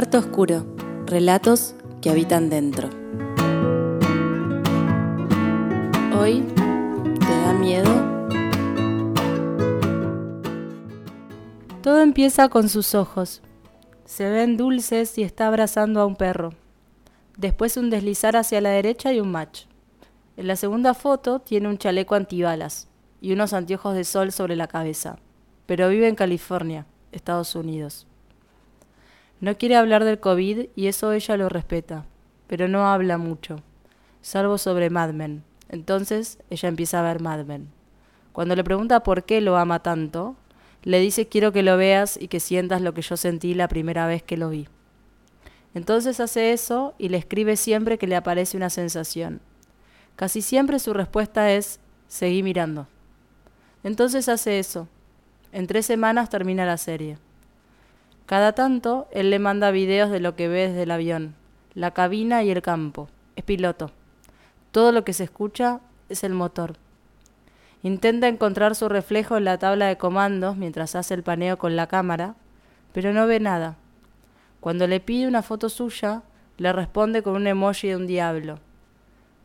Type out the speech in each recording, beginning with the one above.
Cuarto Oscuro. Relatos que habitan dentro. Hoy, ¿te da miedo? Todo empieza con sus ojos. Se ven dulces y está abrazando a un perro. Después un deslizar hacia la derecha y un match. En la segunda foto tiene un chaleco antibalas y unos anteojos de sol sobre la cabeza, pero vive en California, Estados Unidos. No quiere hablar del COVID y eso ella lo respeta, pero no habla mucho, salvo sobre Mad Men. Entonces ella empieza a ver Mad Men. Cuando le pregunta por qué lo ama tanto, le dice quiero que lo veas y que sientas lo que yo sentí la primera vez que lo vi. Entonces hace eso y le escribe siempre que le aparece una sensación. Casi siempre su respuesta es seguí mirando. Entonces hace eso. En tres semanas termina la serie. Cada tanto, él le manda videos de lo que ve desde el avión, la cabina y el campo. Es piloto. Todo lo que se escucha es el motor. Intenta encontrar su reflejo en la tabla de comandos mientras hace el paneo con la cámara, pero no ve nada. Cuando le pide una foto suya, le responde con un emoji de un diablo.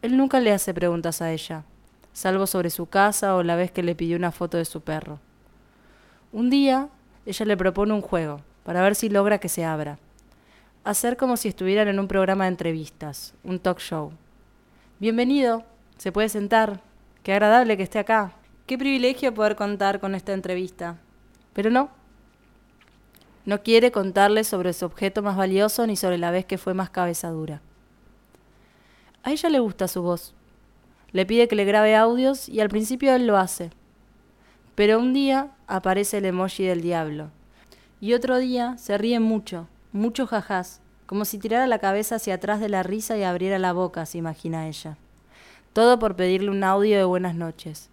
Él nunca le hace preguntas a ella, salvo sobre su casa o la vez que le pidió una foto de su perro. Un día, ella le propone un juego para ver si logra que se abra. Hacer como si estuvieran en un programa de entrevistas, un talk show. Bienvenido, se puede sentar. Qué agradable que esté acá. Qué privilegio poder contar con esta entrevista. Pero no. No quiere contarle sobre su objeto más valioso ni sobre la vez que fue más cabeza dura. A ella le gusta su voz. Le pide que le grabe audios y al principio él lo hace. Pero un día aparece el emoji del diablo y otro día se ríe mucho, mucho jajás, como si tirara la cabeza hacia atrás de la risa y abriera la boca, se imagina ella. Todo por pedirle un audio de buenas noches.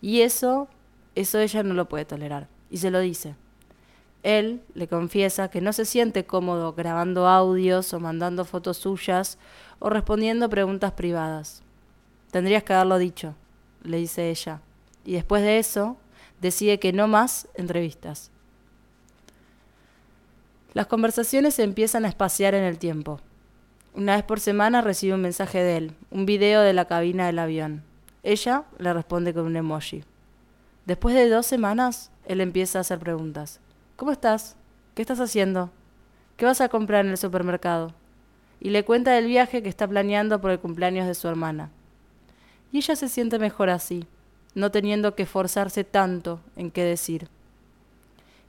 Y eso, eso ella no lo puede tolerar. Y se lo dice. Él le confiesa que no se siente cómodo grabando audios o mandando fotos suyas o respondiendo preguntas privadas. Tendrías que haberlo dicho, le dice ella. Y después de eso, decide que no más entrevistas. Las conversaciones se empiezan a espaciar en el tiempo. Una vez por semana recibe un mensaje de él, un video de la cabina del avión. Ella le responde con un emoji. Después de dos semanas, él empieza a hacer preguntas. ¿Cómo estás? ¿Qué estás haciendo? ¿Qué vas a comprar en el supermercado? Y le cuenta del viaje que está planeando por el cumpleaños de su hermana. Y ella se siente mejor así, no teniendo que esforzarse tanto en qué decir.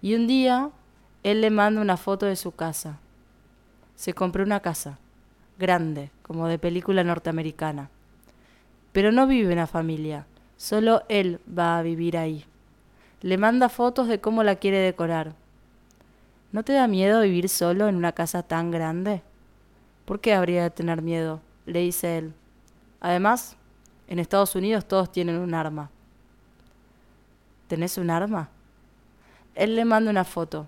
Y un día él le manda una foto de su casa. Se compró una casa, grande, como de película norteamericana. Pero no vive una familia, solo él va a vivir ahí. Le manda fotos de cómo la quiere decorar. ¿No te da miedo vivir solo en una casa tan grande? ¿Por qué habría de tener miedo? le dice él. Además, en Estados Unidos todos tienen un arma. ¿Tenés un arma? Él le manda una foto.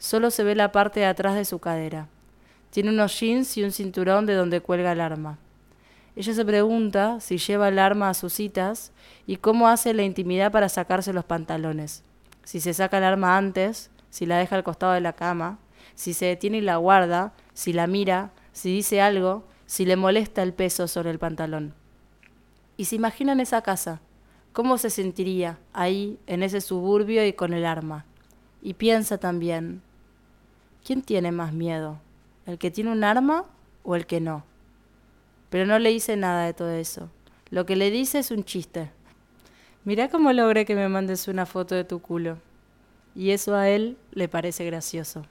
Solo se ve la parte de atrás de su cadera. Tiene unos jeans y un cinturón de donde cuelga el arma. Ella se pregunta si lleva el arma a sus citas y cómo hace la intimidad para sacarse los pantalones. Si se saca el arma antes, si la deja al costado de la cama, si se detiene y la guarda, si la mira, si dice algo, si le molesta el peso sobre el pantalón. Y se imaginan esa casa, cómo se sentiría ahí, en ese suburbio y con el arma. Y piensa también, ¿quién tiene más miedo? ¿El que tiene un arma o el que no? Pero no le dice nada de todo eso. Lo que le dice es un chiste. Mirá cómo logré que me mandes una foto de tu culo. Y eso a él le parece gracioso.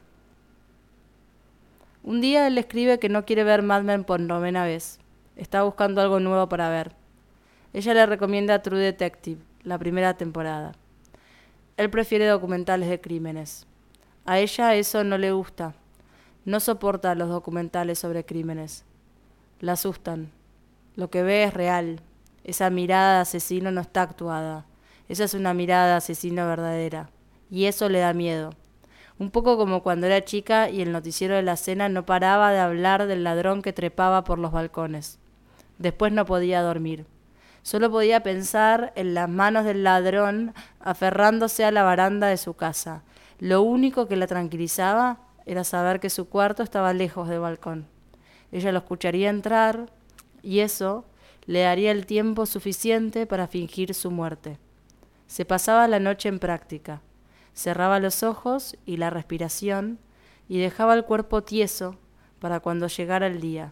Un día él escribe que no quiere ver Mad Men por novena vez. Está buscando algo nuevo para ver. Ella le recomienda True Detective, la primera temporada. Él prefiere documentales de crímenes. A ella eso no le gusta. No soporta los documentales sobre crímenes. La asustan. Lo que ve es real. Esa mirada de asesino no está actuada. Esa es una mirada de asesino verdadera. Y eso le da miedo. Un poco como cuando era chica y el noticiero de la cena no paraba de hablar del ladrón que trepaba por los balcones. Después no podía dormir. Solo podía pensar en las manos del ladrón aferrándose a la baranda de su casa, lo único que la tranquilizaba era saber que su cuarto estaba lejos del balcón. Ella lo escucharía entrar y eso le daría el tiempo suficiente para fingir su muerte. Se pasaba la noche en práctica. Cerraba los ojos y la respiración y dejaba el cuerpo tieso para cuando llegara el día.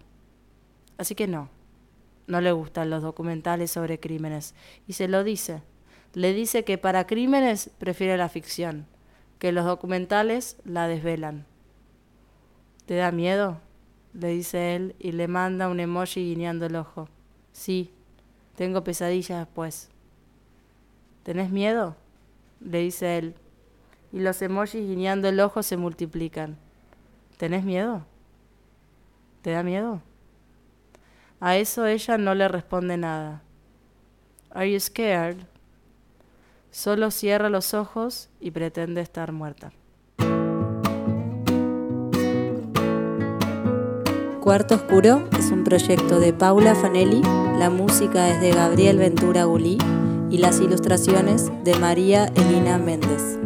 Así que no, no le gustan los documentales sobre crímenes y se lo dice. Le dice que para crímenes prefiere la ficción, que los documentales la desvelan. ¿Te da miedo? le dice él y le manda un emoji guiñando el ojo. Sí, tengo pesadillas después. ¿Tenés miedo? le dice él. Y los emojis guiñando el ojo se multiplican. ¿Tenés miedo? ¿Te da miedo? A eso ella no le responde nada. Are you scared? Solo cierra los ojos y pretende estar muerta. Cuarto Oscuro es un proyecto de Paula Fanelli, la música es de Gabriel Ventura Gulí y las ilustraciones de María Elina Méndez.